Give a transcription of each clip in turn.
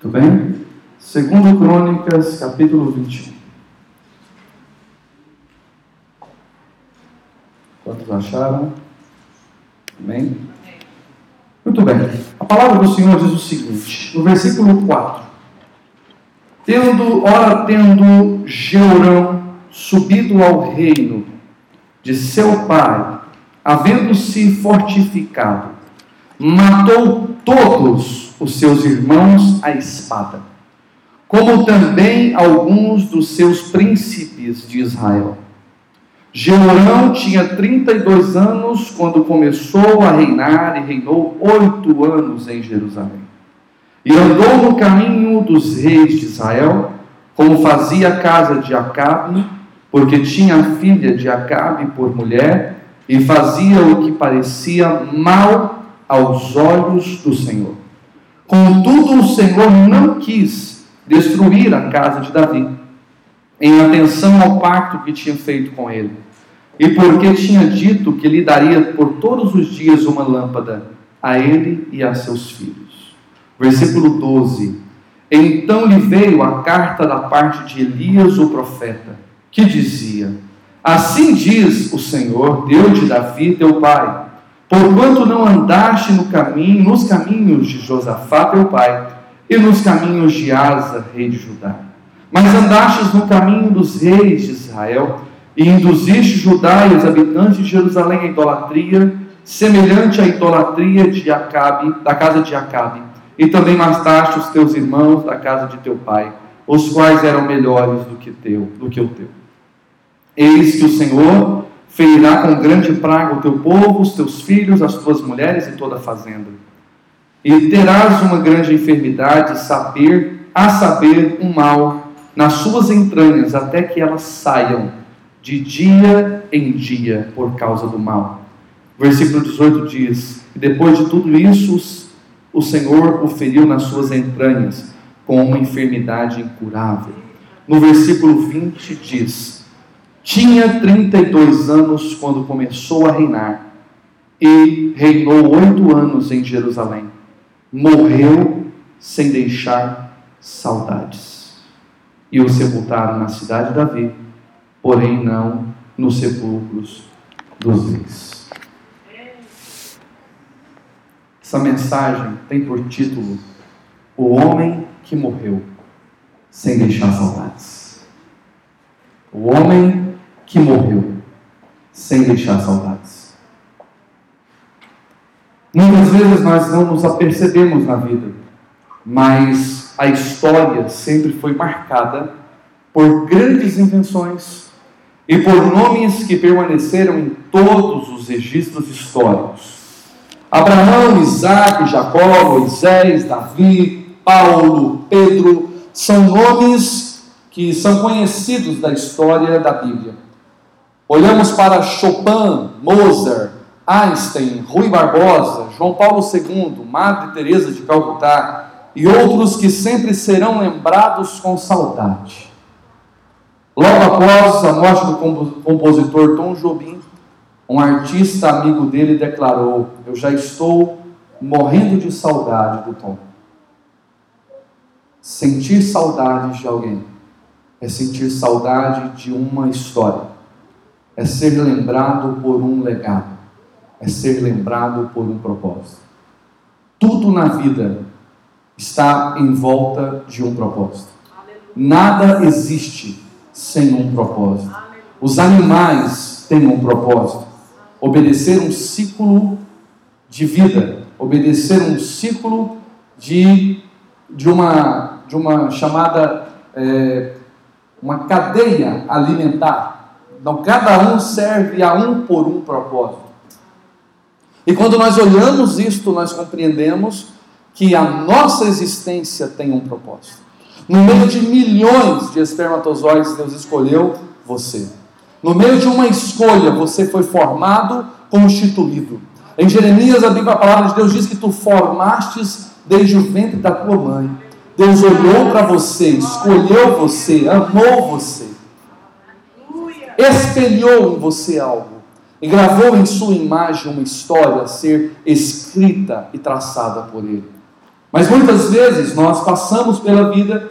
Tudo bem? Segundo Crônicas, capítulo 21. Quantos acharam? Amém? Muito bem. A palavra do Senhor diz o seguinte, no versículo 4. Tendo, ora, tendo Jeurão subido ao reino de seu pai, havendo-se fortificado, matou todos os seus irmãos à espada, como também alguns dos seus príncipes de Israel. Jeorão tinha 32 anos quando começou a reinar e reinou oito anos em Jerusalém. E andou no caminho dos reis de Israel, como fazia a casa de Acabe, porque tinha a filha de Acabe por mulher, e fazia o que parecia mal aos olhos do Senhor. Contudo, o Senhor não quis destruir a casa de Davi, em atenção ao pacto que tinha feito com ele, e porque tinha dito que lhe daria por todos os dias uma lâmpada a ele e a seus filhos. Versículo 12: Então lhe veio a carta da parte de Elias, o profeta, que dizia: Assim diz o Senhor, Deus de Davi, teu pai Porquanto não andaste no caminho, nos caminhos de Josafá, teu pai, e nos caminhos de Asa, rei de Judá, mas andastes no caminho dos reis de Israel, e induziste Judá e os habitantes de Jerusalém à idolatria, semelhante à idolatria de Acabe, da casa de Acabe, e também mataste os teus irmãos da casa de teu pai, os quais eram melhores do que teu, do que o teu. Eis que o Senhor ferirá com grande praga o teu povo, os teus filhos, as tuas mulheres e toda a fazenda. E terás uma grande enfermidade, saber, a saber, um mal nas suas entranhas, até que elas saiam de dia em dia por causa do mal. Versículo 18 diz: E depois de tudo isso, o Senhor o feriu nas suas entranhas, com uma enfermidade incurável. No versículo 20 diz: tinha 32 anos quando começou a reinar e reinou oito anos em Jerusalém. Morreu sem deixar saudades. E o sepultaram na cidade de Davi, porém não nos sepulcros dos reis. Essa mensagem tem por título O Homem que Morreu sem deixar saudades. O homem que morreu sem deixar saudades. Muitas vezes nós não nos apercebemos na vida, mas a história sempre foi marcada por grandes invenções e por nomes que permaneceram em todos os registros históricos. Abraão, Isaac, Jacó, Moisés, Davi, Paulo, Pedro, são nomes que são conhecidos da história da Bíblia. Olhamos para Chopin, Mozart, Einstein, Rui Barbosa, João Paulo II, Madre Teresa de Calcutá e outros que sempre serão lembrados com saudade. Logo após a morte do compositor Tom Jobim, um artista amigo dele declarou: Eu já estou morrendo de saudade do Tom. Sentir saudade de alguém é sentir saudade de uma história é ser lembrado por um legado, é ser lembrado por um propósito. Tudo na vida está em volta de um propósito. Nada existe sem um propósito. Os animais têm um propósito. Obedecer um ciclo de vida, obedecer um ciclo de, de, uma, de uma chamada, é, uma cadeia alimentar então, cada um serve a um por um propósito. E quando nós olhamos isto, nós compreendemos que a nossa existência tem um propósito. No meio de milhões de espermatozoides, Deus escolheu você. No meio de uma escolha, você foi formado, constituído. Em Jeremias, a Bíblia, a palavra de Deus diz que tu formastes desde o ventre da tua mãe. Deus olhou para você, escolheu você, amou você espelhou em você algo e gravou em sua imagem uma história a ser escrita e traçada por ele. Mas muitas vezes nós passamos pela vida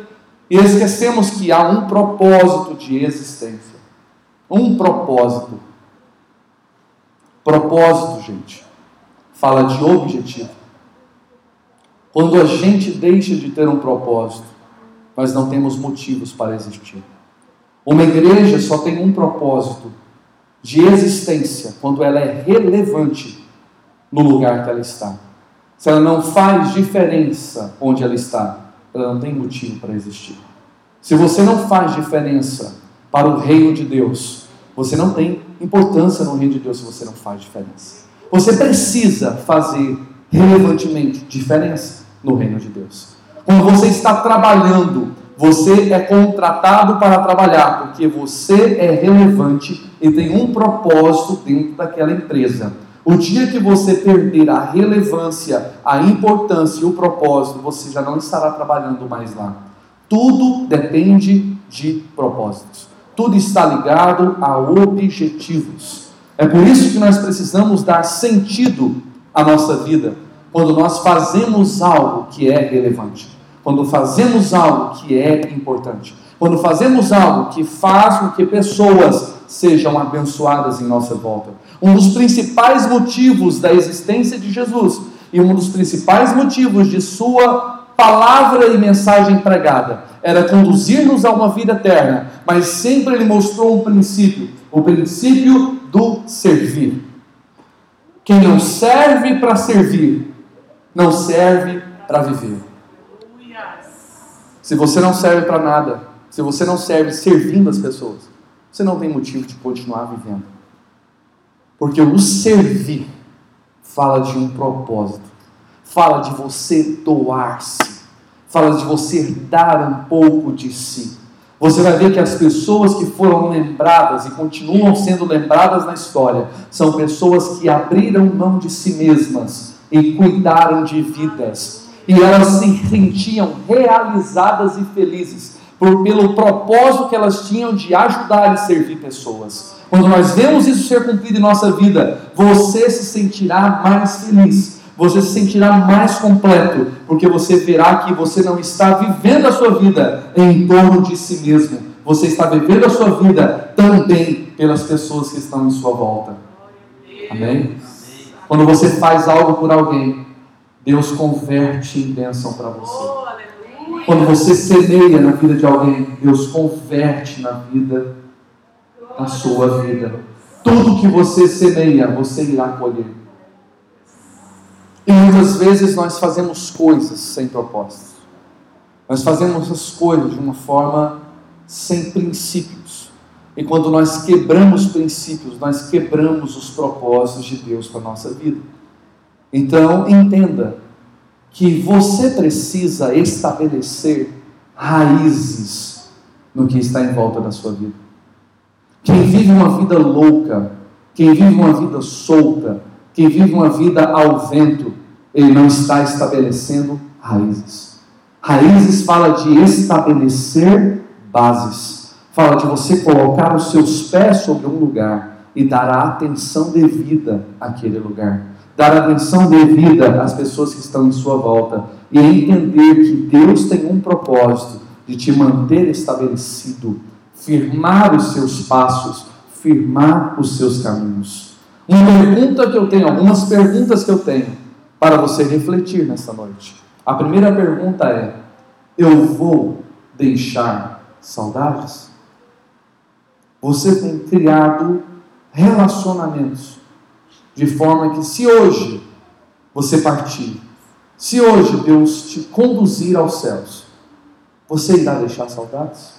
e esquecemos que há um propósito de existência. Um propósito. Propósito, gente, fala de objetivo. Quando a gente deixa de ter um propósito, nós não temos motivos para existir. Uma igreja só tem um propósito de existência quando ela é relevante no lugar que ela está. Se ela não faz diferença onde ela está, ela não tem motivo para existir. Se você não faz diferença para o reino de Deus, você não tem importância no reino de Deus se você não faz diferença. Você precisa fazer relevantemente diferença no reino de Deus. Quando você está trabalhando, você é contratado para trabalhar, porque você é relevante e tem um propósito dentro daquela empresa. O dia que você perder a relevância, a importância e o propósito, você já não estará trabalhando mais lá. Tudo depende de propósitos. Tudo está ligado a objetivos. É por isso que nós precisamos dar sentido à nossa vida quando nós fazemos algo que é relevante, quando fazemos algo que é importante, quando fazemos algo que faz com que pessoas sejam abençoadas em nossa volta. Um dos principais motivos da existência de Jesus e um dos principais motivos de sua palavra e mensagem pregada era conduzir-nos a uma vida eterna, mas sempre ele mostrou um princípio, o princípio do servir. Quem não serve para servir, não serve para viver. Se você não serve para nada, se você não serve servindo as pessoas, você não tem motivo de continuar vivendo. Porque o servir fala de um propósito, fala de você doar-se, fala de você dar um pouco de si. Você vai ver que as pessoas que foram lembradas e continuam sendo lembradas na história são pessoas que abriram mão de si mesmas e cuidaram de vidas. E elas se sentiam realizadas e felizes por, pelo propósito que elas tinham de ajudar e servir pessoas. Quando nós vemos isso ser cumprido em nossa vida, você se sentirá mais feliz você se sentirá mais completo, porque você verá que você não está vivendo a sua vida em torno de si mesmo, você está vivendo a sua vida também pelas pessoas que estão em sua volta. Amém? Quando você faz algo por alguém, Deus converte em bênção para você. Quando você semeia na vida de alguém, Deus converte na vida, na sua vida. Tudo que você semeia, você irá colher. E muitas vezes nós fazemos coisas sem propósito. Nós fazemos as coisas de uma forma sem princípios. E quando nós quebramos princípios, nós quebramos os propósitos de Deus para a nossa vida. Então, entenda que você precisa estabelecer raízes no que está em volta da sua vida. Quem vive uma vida louca, quem vive uma vida solta, quem vive uma vida ao vento, ele não está estabelecendo raízes. Raízes fala de estabelecer bases. Fala de você colocar os seus pés sobre um lugar e dar a atenção devida àquele lugar. Dar atenção devida às pessoas que estão em sua volta. E entender que Deus tem um propósito de te manter estabelecido, firmar os seus passos, firmar os seus caminhos. Uma pergunta que eu tenho, algumas perguntas que eu tenho para você refletir nessa noite. A primeira pergunta é: eu vou deixar saudades? Você tem criado relacionamentos de forma que, se hoje você partir, se hoje Deus te conduzir aos céus, você irá deixar saudades?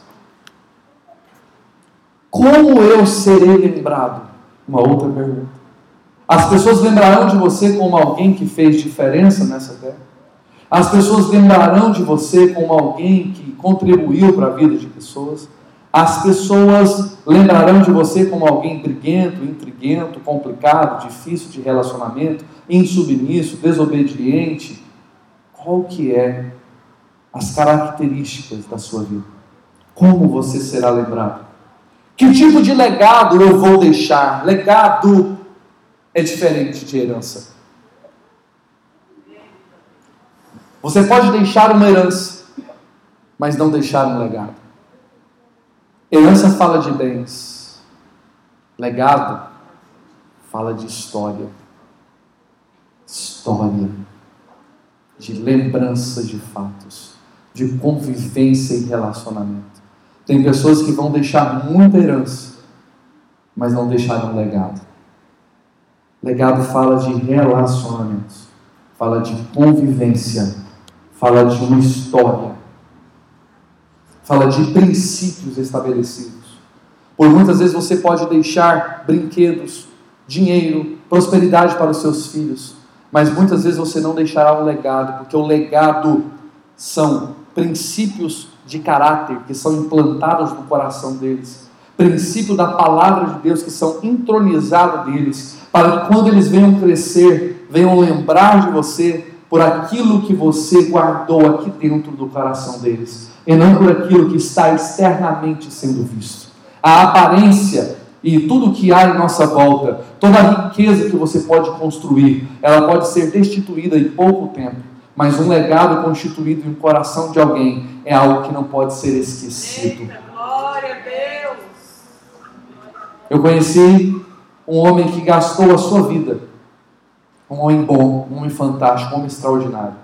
Como eu serei lembrado? Uma outra pergunta. As pessoas lembrarão de você como alguém que fez diferença nessa terra. As pessoas lembrarão de você como alguém que contribuiu para a vida de pessoas. As pessoas lembrarão de você como alguém briguento, intriguento, complicado, difícil de relacionamento, insubmisso, desobediente. Qual que é as características da sua vida? Como você será lembrado? Que tipo de legado eu vou deixar? Legado é diferente de herança. Você pode deixar uma herança, mas não deixar um legado. Herança fala de bens, legado fala de história. História de lembranças de fatos, de convivência e relacionamento. Tem pessoas que vão deixar muita herança, mas não deixaram legado. Legado fala de relacionamentos, fala de convivência, fala de uma história, fala de princípios estabelecidos. Por muitas vezes você pode deixar brinquedos, dinheiro, prosperidade para os seus filhos, mas muitas vezes você não deixará um legado, porque o legado são princípios de caráter que são implantados no coração deles, princípio da palavra de Deus que são entronizados deles, para que quando eles venham crescer, venham lembrar de você por aquilo que você guardou aqui dentro do coração deles, e não por aquilo que está externamente sendo visto. A aparência e tudo que há em nossa volta, toda a riqueza que você pode construir, ela pode ser destituída em pouco tempo, mas um legado constituído em coração de alguém é algo que não pode ser esquecido. glória a Deus! Eu conheci um homem que gastou a sua vida, um homem bom, um homem fantástico, um homem extraordinário,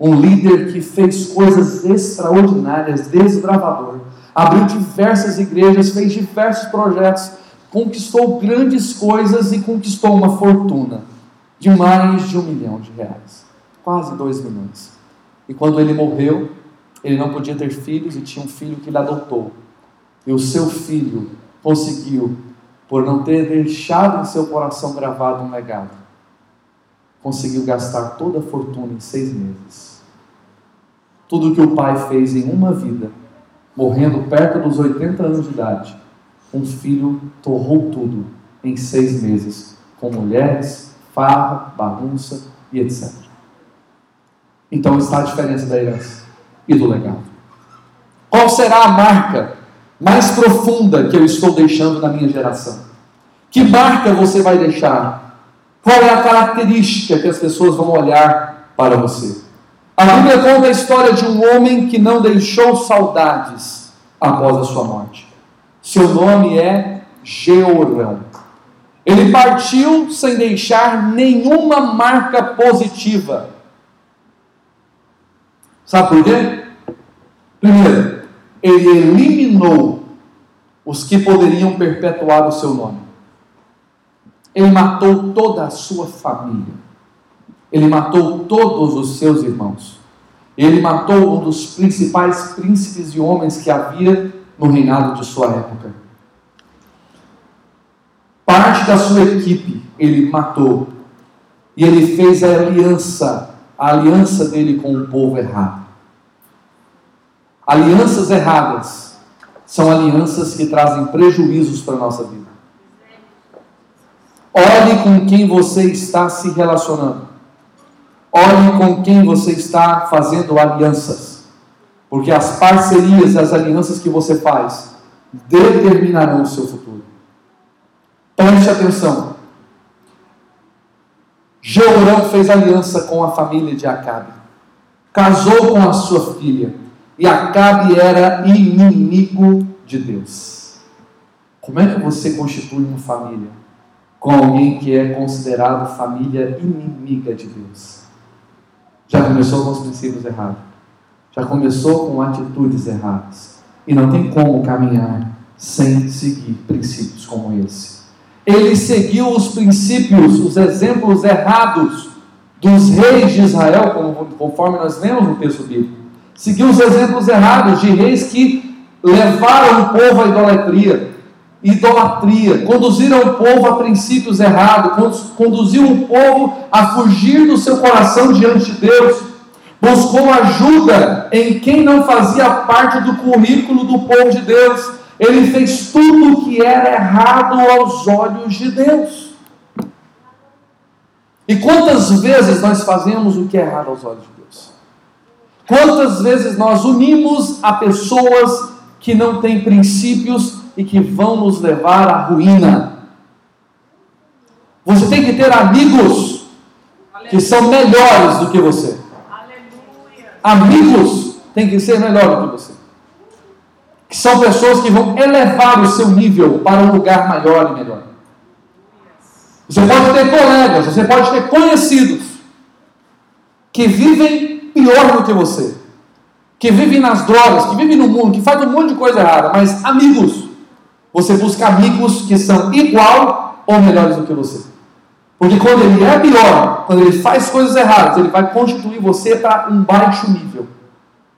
um líder que fez coisas extraordinárias, desbravador, abriu diversas igrejas, fez diversos projetos conquistou grandes coisas e conquistou uma fortuna de mais de um milhão de reais, quase dois milhões. E quando ele morreu, ele não podia ter filhos e tinha um filho que ele adotou. E o seu filho conseguiu, por não ter deixado em seu coração gravado um legado, conseguiu gastar toda a fortuna em seis meses. Tudo o que o pai fez em uma vida, morrendo perto dos 80 anos de idade, um filho torrou tudo em seis meses, com mulheres, farra, bagunça e etc. Então está a diferença da herança e do legado. Qual será a marca mais profunda que eu estou deixando na minha geração? Que marca você vai deixar? Qual é a característica que as pessoas vão olhar para você? A Bíblia conta a história de um homem que não deixou saudades após a sua morte. Seu nome é Georão. Ele partiu sem deixar nenhuma marca positiva. Sabe por quê? Primeiro, ele eliminou os que poderiam perpetuar o seu nome. Ele matou toda a sua família. Ele matou todos os seus irmãos. Ele matou um dos principais príncipes e homens que havia no reinado de sua época. Parte da sua equipe ele matou e ele fez a aliança, a aliança dele com o povo errado. Alianças erradas são alianças que trazem prejuízos para a nossa vida. Olhe com quem você está se relacionando. Olhe com quem você está fazendo alianças. Porque as parcerias e as alianças que você faz determinarão o seu futuro. Preste atenção. Jeorão fez aliança com a família de Acabe. Casou com a sua filha. E Acabe era inimigo de Deus. Como é que você constitui uma família com alguém que é considerado família inimiga de Deus? Já começou com os princípios errados já começou com atitudes erradas. E não tem como caminhar sem seguir princípios como esse. Ele seguiu os princípios, os exemplos errados dos reis de Israel, conforme nós lemos no texto bíblico. Seguiu os exemplos errados de reis que levaram o povo à idolatria, idolatria, conduziram o povo a princípios errados, conduziu o povo a fugir do seu coração diante de Deus buscou ajuda em quem não fazia parte do currículo do povo de Deus. Ele fez tudo o que era errado aos olhos de Deus. E quantas vezes nós fazemos o que é errado aos olhos de Deus? Quantas vezes nós unimos a pessoas que não têm princípios e que vão nos levar à ruína? Você tem que ter amigos que são melhores do que você. Amigos têm que ser melhor do que você. Que são pessoas que vão elevar o seu nível para um lugar maior e melhor. Você pode ter colegas, você pode ter conhecidos que vivem pior do que você, que vivem nas drogas, que vivem no mundo, que fazem um monte de coisa errada, mas amigos, você busca amigos que são igual ou melhores do que você. Porque quando ele é pior, quando ele faz coisas erradas, ele vai constituir você para um baixo nível.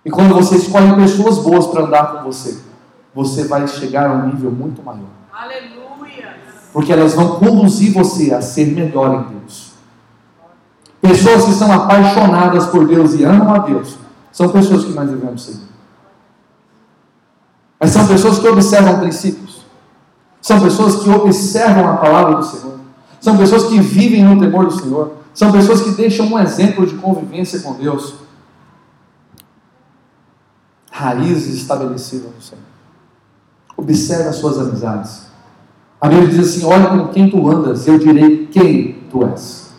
E quando você escolhe pessoas boas para andar com você, você vai chegar a um nível muito maior. Aleluia! Porque elas vão conduzir você a ser melhor em Deus. Pessoas que são apaixonadas por Deus e amam a Deus, são pessoas que nós devemos seguir. Mas são pessoas que observam princípios. São pessoas que observam a palavra do Senhor. São pessoas que vivem no temor do Senhor. São pessoas que deixam um exemplo de convivência com Deus. Raízes estabelecidas no Senhor. Observe as suas amizades. A Bíblia diz assim: Olha com quem tu andas, eu direi quem tu és.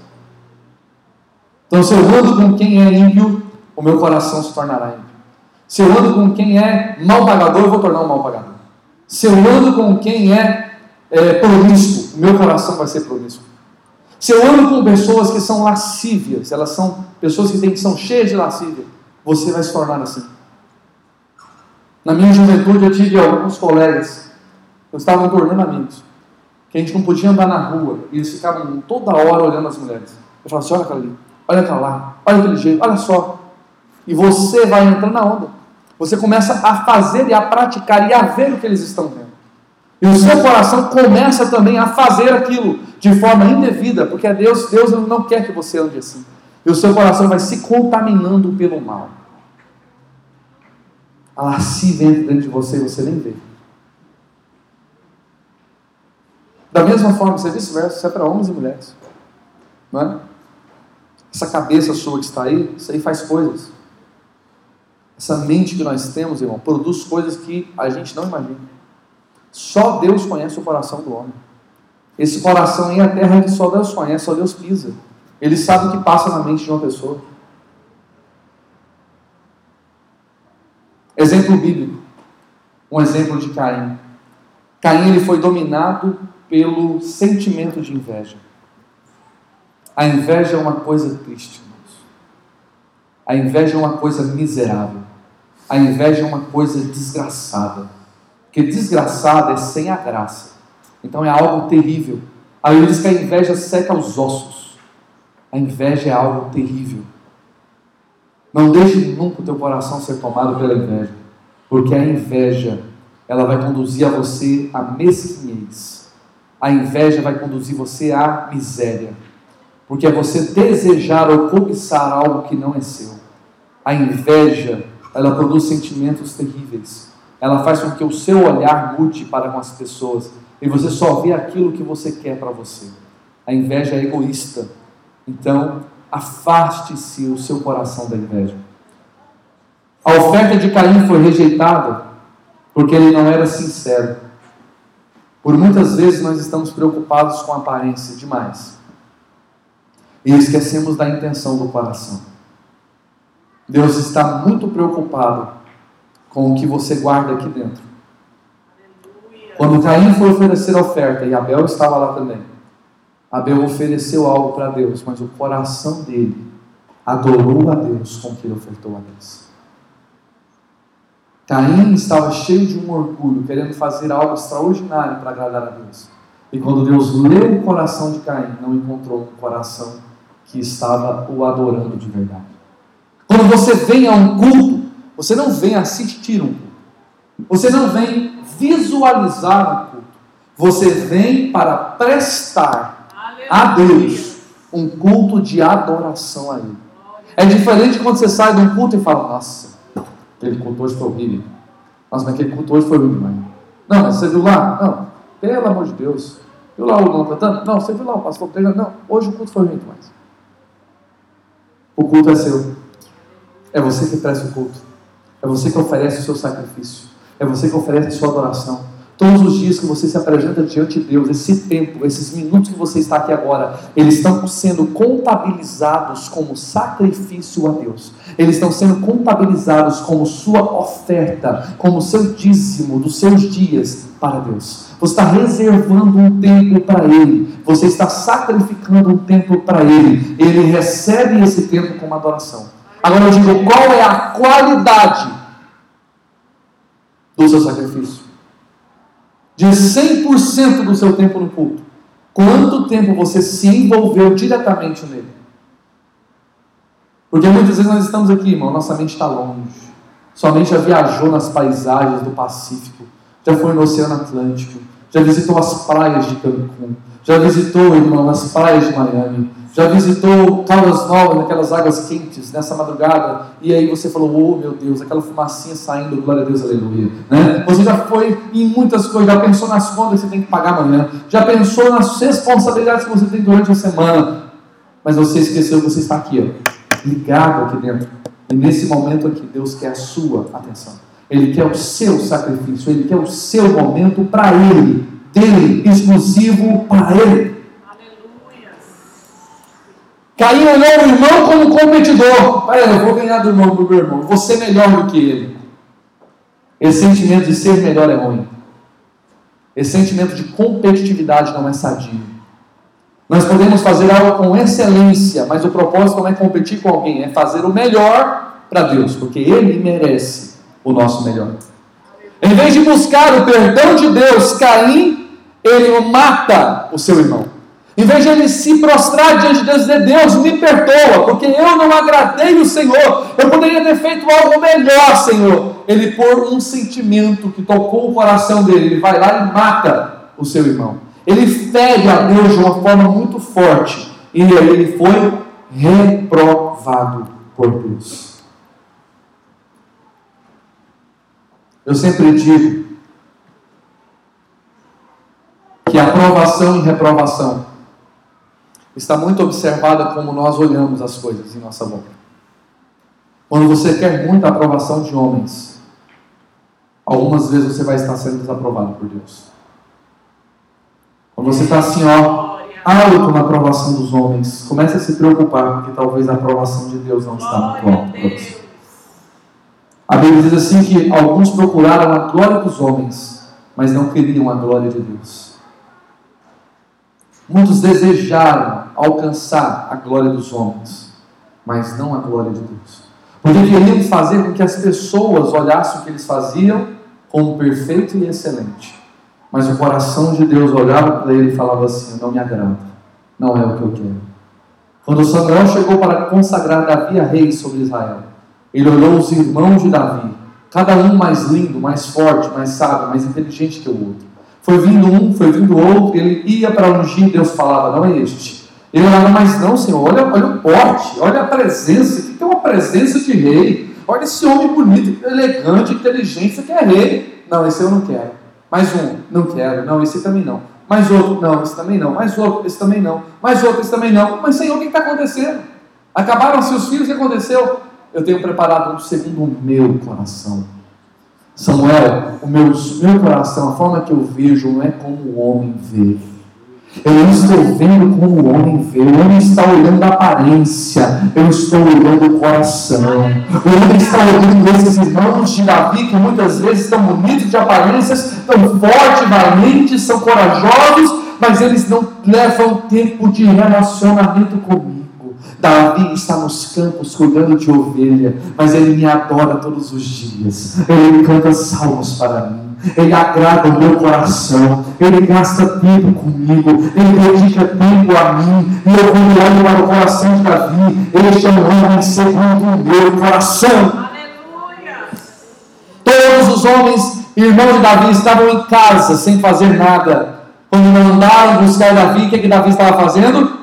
Então, se eu ando com quem é ímpio, o meu coração se tornará ímpio. Se eu ando com quem é mal pagador, eu vou tornar um mal pagador. Se eu ando com quem é, é promíscuo, meu coração vai ser promíscuo. Se eu ando com pessoas que são lascívias, elas são pessoas que, têm, que são cheias de lascívia, você vai se tornar assim. Na minha juventude eu tive alguns colegas, eu estava tornando amigos, que a gente não podia andar na rua, e eles ficavam toda hora olhando as mulheres. Eu falava assim, olha aquela ali, olha aquela lá, olha aquele jeito, olha só. E você vai entrando na onda. Você começa a fazer e a praticar e a ver o que eles estão vendo. E o seu coração começa também a fazer aquilo de forma indevida, porque Deus, Deus não quer que você ande assim. E o seu coração vai se contaminando pelo mal. A lascívia entra dentro de você e você nem vê. Da mesma forma, isso é vice-versa, isso é para homens e mulheres. Não é? Essa cabeça sua que está aí, isso aí faz coisas. Essa mente que nós temos, irmão, produz coisas que a gente não imagina. Só Deus conhece o coração do homem. Esse coração aí é a terra que só Deus conhece, só Deus pisa. Ele sabe o que passa na mente de uma pessoa. Exemplo bíblico. Um exemplo de Caim. Caim ele foi dominado pelo sentimento de inveja. A inveja é uma coisa triste, irmãos. A inveja é uma coisa miserável. A inveja é uma coisa desgraçada. Porque desgraçada é sem a graça. Então é algo terrível. A Bíblia diz que a inveja seca os ossos. A inveja é algo terrível. Não deixe nunca o teu coração ser tomado pela inveja. Porque a inveja, ela vai conduzir a você à mesquinhez. A inveja vai conduzir você à miséria. Porque é você desejar ou cobiçar algo que não é seu. A inveja ela produz sentimentos terríveis. Ela faz com que o seu olhar mude para com as pessoas e você só vê aquilo que você quer para você. A inveja é egoísta. Então, afaste-se o seu coração da inveja. A oferta de Caim foi rejeitada porque ele não era sincero. Por muitas vezes nós estamos preocupados com a aparência demais e esquecemos da intenção do coração. Deus está muito preocupado com o que você guarda aqui dentro. Quando Caim foi oferecer a oferta, e Abel estava lá também, Abel ofereceu algo para Deus, mas o coração dele adorou a Deus com o que ele ofertou a Deus. Caim estava cheio de um orgulho, querendo fazer algo extraordinário para agradar a Deus. E quando Deus leu o coração de Caim, não encontrou um coração que estava o adorando de verdade. Quando você vem a um culto, você não vem assistir um culto. Você não vem visualizar um culto. Você vem para prestar a Deus um culto de adoração a Ele. É diferente quando você sai de um culto e fala, nossa, aquele culto hoje foi horrível. Nossa, mas aquele culto hoje foi ruim demais. Não, mas você viu lá? Não, pelo amor de Deus. Viu lá o irmão cantando? Não, você viu lá o pastor pregando? Não, hoje o culto foi ruim demais. O culto é seu. É você que presta o culto. É você que oferece o seu sacrifício. É você que oferece a sua adoração. Todos os dias que você se apresenta diante de Deus, esse tempo, esses minutos que você está aqui agora, eles estão sendo contabilizados como sacrifício a Deus. Eles estão sendo contabilizados como sua oferta, como seu dízimo dos seus dias para Deus. Você está reservando um tempo para Ele. Você está sacrificando um tempo para Ele. Ele recebe esse tempo como adoração. Agora eu digo, qual é a qualidade do seu sacrifício? de 100% do seu tempo no culto, quanto tempo você se envolveu diretamente nele? Porque muitas vezes nós estamos aqui, irmão, nossa mente está longe. Sua mente já viajou nas paisagens do Pacífico, já foi no Oceano Atlântico, já visitou as praias de Cancún, já visitou, irmão, as praias de Miami, já visitou Caldas Novas, naquelas águas quentes, nessa madrugada, e aí você falou, oh meu Deus, aquela fumacinha saindo, glória a Deus, aleluia. Né? Você já foi em muitas coisas, já pensou nas contas que você tem que pagar amanhã, já pensou nas responsabilidades que você tem durante a semana, mas você esqueceu que você está aqui, ó, ligado aqui dentro. E nesse momento aqui, Deus quer a sua atenção. Ele quer o seu sacrifício, Ele quer o seu momento para Ele, dele, exclusivo para Ele. Caim olhou o irmão como competidor. Olha, eu vou ganhar do irmão do meu irmão. Vou ser melhor do que ele. Esse sentimento de ser melhor é ruim. Esse sentimento de competitividade não é sadio. Nós podemos fazer algo com excelência, mas o propósito não é competir com alguém, é fazer o melhor para Deus, porque Ele merece o nosso melhor. Em vez de buscar o perdão de Deus, Caim, ele mata o seu irmão. Em vez de ele se prostrar diante de Deus e dizer, Deus, me perdoa, porque eu não agradei o Senhor, eu poderia ter feito algo melhor, Senhor. Ele, por um sentimento que tocou o coração dele, ele vai lá e mata o seu irmão. Ele fere a Deus de uma forma muito forte. E aí ele foi reprovado por Deus. Eu sempre digo que aprovação e reprovação está muito observada como nós olhamos as coisas em nossa volta. Quando você quer muita aprovação de homens, algumas vezes você vai estar sendo desaprovado por Deus. Quando você está assim, ó, alto na aprovação dos homens, comece a se preocupar, porque talvez a aprovação de Deus não está muito alta para você. A Bíblia diz assim que alguns procuraram a glória dos homens, mas não queriam a glória de Deus. Muitos desejaram alcançar a glória dos homens, mas não a glória de Deus. Porque queriam fazer com que as pessoas olhassem o que eles faziam como perfeito e excelente. Mas o coração de Deus olhava para ele e falava assim: Não me agrada, não é o que eu quero. Quando Samuel chegou para consagrar Davi a rei sobre Israel, ele olhou os irmãos de Davi, cada um mais lindo, mais forte, mais sábio, mais inteligente que o outro. Foi vindo um, foi vindo outro, ele ia para ungir, Deus falava: Não é este. Ele olhava, mas não, Senhor, olha, olha o porte, olha a presença, que tem uma presença de rei. Olha esse homem bonito, elegante, inteligente, você quer rei. Não, esse eu não quero. Mais um, não quero. Não, esse também não. Mais outro, não, esse também não. Mais outro, esse também não. Mais outro, esse também não. Mas Senhor, o que está acontecendo? Acabaram seus filhos, o que aconteceu? Eu tenho preparado um segundo o meu coração Samuel, o meu, meu coração, a forma que eu vejo não é como o homem vê. Eu não estou vendo como o homem vê. O homem está olhando a aparência. Eu estou olhando o coração. O homem está olhando esses irmãos de Davi que muitas vezes estão bonitos de aparências, tão fortes, valentes, são corajosos, mas eles não levam tempo de relacionamento comigo. Davi está nos campos cuidando de ovelha, mas ele me adora todos os dias. Ele canta salmos para mim. Ele agrada o meu coração, Ele gasta tempo comigo, Ele dedica tempo a mim, e eu vou olhando para o coração de Davi, Ele é homem segundo o meu coração. Aleluia. Todos os homens, irmãos de Davi, estavam em casa sem fazer nada. Quando mandaram buscar Davi, o que, que Davi estava fazendo?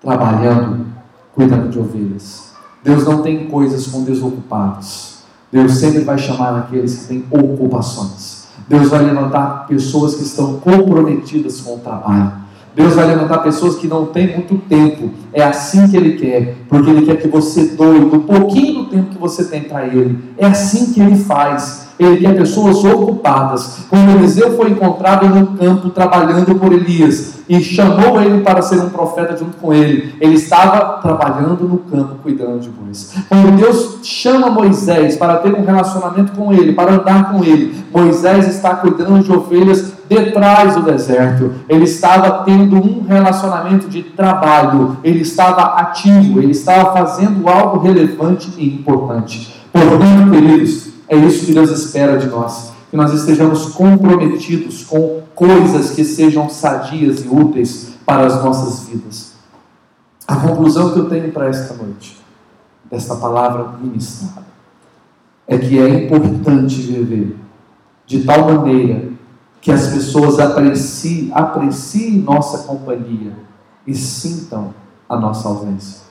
Trabalhando cuidando de ovelhas. Deus não tem coisas com desocupados. Deus sempre vai chamar aqueles que têm ocupações. Deus vai levantar pessoas que estão comprometidas com o trabalho. Deus vai levantar pessoas que não têm muito tempo. É assim que Ele quer, porque Ele quer que você doe um pouquinho do tempo que você tem para Ele. É assim que Ele faz. Ele quer pessoas ocupadas. Quando Eliseu foi encontrado no campo trabalhando por Elias e chamou ele para ser um profeta junto com ele, ele estava trabalhando no campo cuidando de bois. Quando Deus chama Moisés para ter um relacionamento com ele, para andar com ele, Moisés está cuidando de ovelhas detrás do deserto. Ele estava tendo um relacionamento de trabalho, ele estava ativo, ele estava fazendo algo relevante e importante. Portanto, queridos, é isso que Deus espera de nós. Que nós estejamos comprometidos com coisas que sejam sadias e úteis para as nossas vidas. A conclusão que eu tenho para esta noite, desta palavra ministrada, é que é importante viver de tal maneira que as pessoas apreciem, apreciem nossa companhia e sintam a nossa ausência.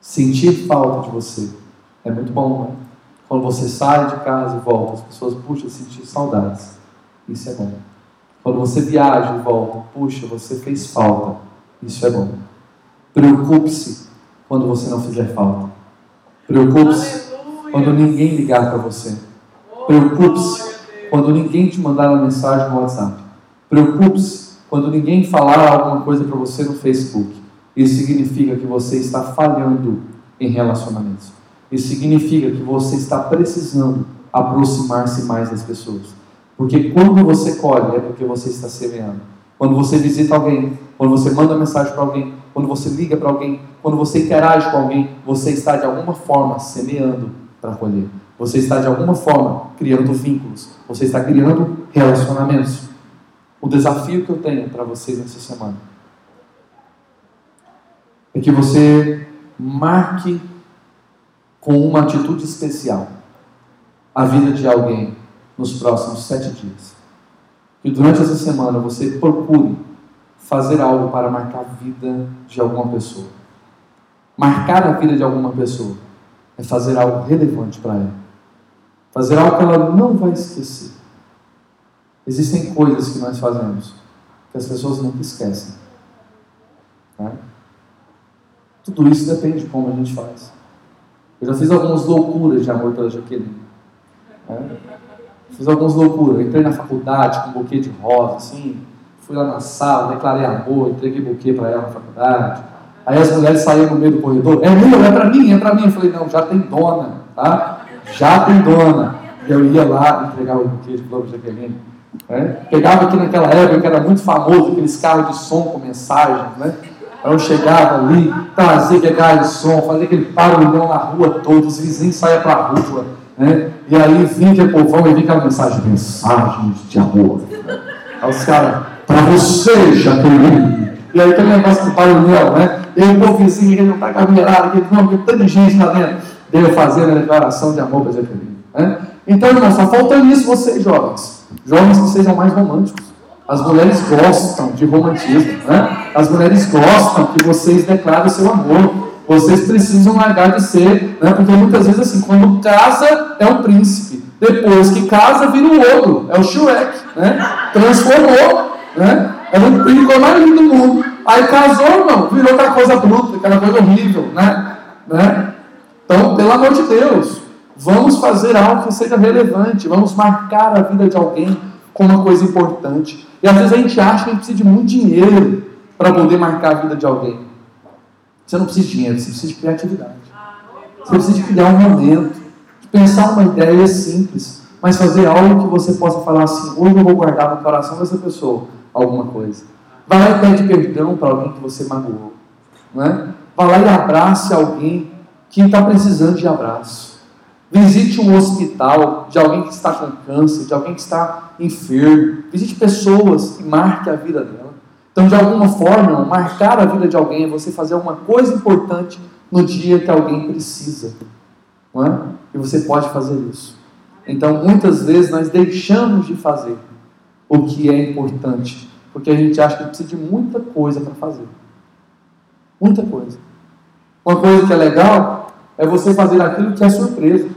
Sentir falta de você é muito bom, né? Quando você sai de casa e volta, as pessoas, puxa, sentir saudades. Isso é bom. Quando você viaja e volta, puxa, você fez falta. Isso é bom. Preocupe-se quando você não fizer falta. Preocupe-se quando ninguém ligar para você. Preocupe-se quando ninguém te mandar uma mensagem no WhatsApp. Preocupe-se quando ninguém falar alguma coisa para você no Facebook. Isso significa que você está falhando em relacionamentos. Isso significa que você está precisando aproximar-se mais das pessoas. Porque quando você colhe, é porque você está semeando. Quando você visita alguém, quando você manda mensagem para alguém, quando você liga para alguém, quando você interage com alguém, você está de alguma forma semeando para colher. Você está de alguma forma criando vínculos. Você está criando relacionamentos. O desafio que eu tenho para vocês nessa semana é que você marque com uma atitude especial a vida de alguém nos próximos sete dias. Que durante essa semana você procure fazer algo para marcar a vida de alguma pessoa. Marcar a vida de alguma pessoa é fazer algo relevante para ela. Fazer algo que ela não vai esquecer. Existem coisas que nós fazemos que as pessoas nunca esquecem. Né? Tudo isso depende de como a gente faz. Eu já fiz algumas loucuras de amor pela Jaqueline. É. Fiz algumas loucuras. entrei na faculdade com um buquê de rosa, assim. Fui lá na sala, declarei amor, entreguei buquê para ela na faculdade. Aí as mulheres saíram no meio do corredor. É meu, é para mim, é para mim. Eu falei, não, já tem dona, tá? Já tem dona. E eu ia lá entregar o buquê de flor para Jaqueline. É. Pegava aqui naquela época que era muito famoso, aqueles carros de som com mensagens, né? Aí eu chegava ali, trazia aquele som, fazia aquele barulhão na rua toda, os vizinhos saíam para a rua, né? E aí vinha aquele povão e vinha aquela mensagem, mensagens de amor. Aí os caras, para você, Jaqueline. E aí aquele negócio do barulhão, né? E aí o povo vizinho, ele não está caminhando, ele não, tem tanta gente lá dentro. Dele fazendo a declaração de amor para Jaqueline. Né? Então, irmão, só falta nisso vocês, jovens. Jovens que sejam mais românticos. As mulheres gostam de romantismo, né? As mulheres gostam que vocês declarem o seu amor. Vocês precisam largar de ser, né? Porque muitas vezes assim, quando casa é um príncipe, depois que casa vira o outro, é o Shrek, né? Transformou, né? Era o príncipe mais lindo do mundo. Aí casou, não, virou aquela coisa bruta, aquela coisa horrível, né? né? Então, pelo amor de Deus, vamos fazer algo que seja relevante, vamos marcar a vida de alguém com uma coisa importante. E às vezes a gente acha que a gente precisa de muito dinheiro para poder marcar a vida de alguém. Você não precisa de dinheiro, você precisa de criatividade. Você precisa de criar um momento, de pensar uma ideia simples, mas fazer algo que você possa falar assim: hoje eu vou guardar no coração dessa pessoa alguma coisa. Vai lá e pede perdão para alguém que você magoou. Não é? Vai lá e abrace alguém que está precisando de abraço. Visite um hospital de alguém que está com câncer, de alguém que está enfermo. Visite pessoas e marque a vida dela. Então, de alguma forma, marcar a vida de alguém é você fazer uma coisa importante no dia que alguém precisa. Não é? E você pode fazer isso. Então, muitas vezes nós deixamos de fazer o que é importante, porque a gente acha que precisa de muita coisa para fazer. Muita coisa. Uma coisa que é legal é você fazer aquilo que é surpresa.